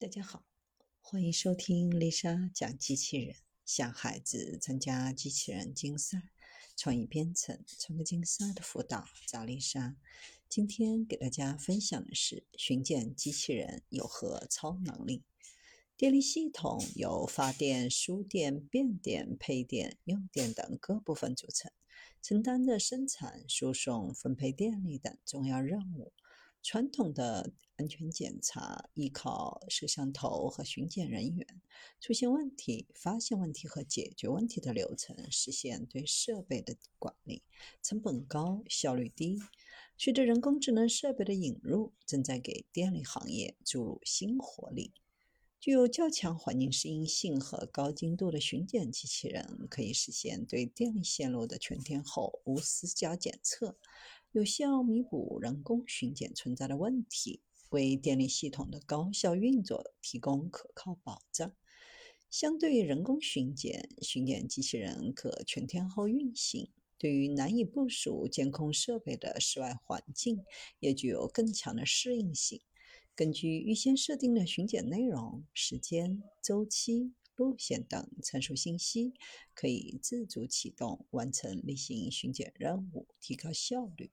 大家好，欢迎收听丽莎讲机器人。想孩子参加机器人竞赛、创意编程、创客竞赛的辅导，找丽莎。今天给大家分享的是巡检机器人有何超能力？电力系统由发电、输电、变电、配电、用电等各部分组成，承担着生产、输送、分配电力等重要任务。传统的安全检查依靠摄像头和巡检人员，出现问题、发现问题和解决问题的流程，实现对设备的管理，成本高、效率低。随着人工智能设备的引入，正在给电力行业注入新活力。具有较强环境适应性和高精度的巡检机器人，可以实现对电力线路的全天候无死角检测。有效弥补人工巡检存在的问题，为电力系统的高效运作提供可靠保障。相对于人工巡检，巡检机器人可全天候运行，对于难以部署监控设备的室外环境，也具有更强的适应性。根据预先设定的巡检内容、时间、周期。路线等参数信息，可以自主启动，完成例行巡检任务，提高效率。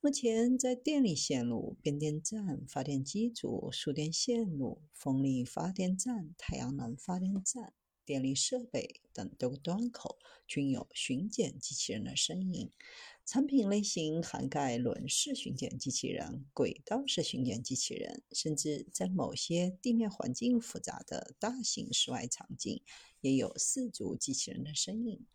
目前，在电力线路、变电站、发电机组、输电线路、风力发电站、太阳能发电站。电力设备等多个端口均有巡检机器人的身影。产品类型涵盖轮式巡检机器人、轨道式巡检机器人，甚至在某些地面环境复杂的大型室外场景，也有四足机器人的身影。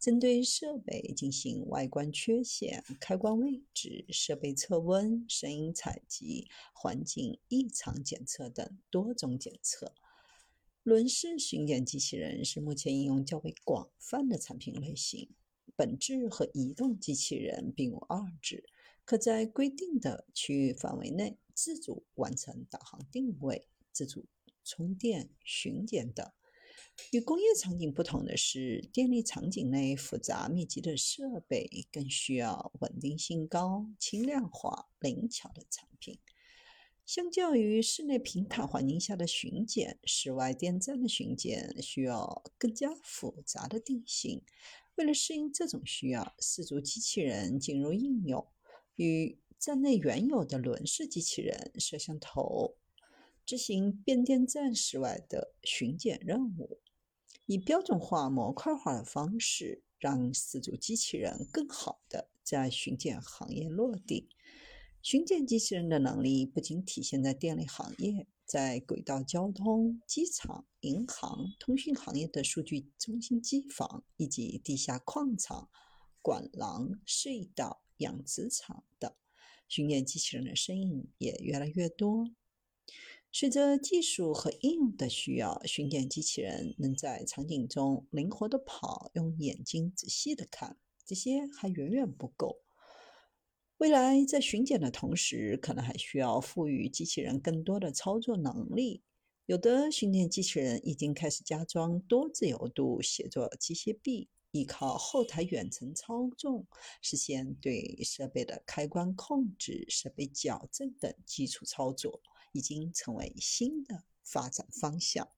针对设备进行外观缺陷、开关位置、设备测温、声音采集、环境异常检测等多种检测。轮式巡检机器人是目前应用较为广泛的产品类型，本质和移动机器人并无二致，可在规定的区域范围内自主完成导航定位、自主充电、巡检等。与工业场景不同的是，电力场景内复杂密集的设备更需要稳定性高、轻量化、灵巧的产品。相较于室内平坦环境下的巡检，室外电站的巡检需要更加复杂的定性。为了适应这种需要，四足机器人进入应用，与站内原有的轮式机器人、摄像头执行变电站室外的巡检任务，以标准化、模块化的方式，让四足机器人更好的在巡检行业落地。巡检机器人的能力不仅体现在电力行业，在轨道交通、机场、银行、通讯行业的数据中心机房，以及地下矿场、管廊、隧道、养殖场等，巡检机器人的身影也越来越多。随着技术和应用的需要，巡检机器人能在场景中灵活的跑，用眼睛仔细的看，这些还远远不够。未来在巡检的同时，可能还需要赋予机器人更多的操作能力。有的巡检机器人已经开始加装多自由度协作机械臂，依靠后台远程操纵，实现对设备的开关控制、设备矫正等基础操作，已经成为新的发展方向。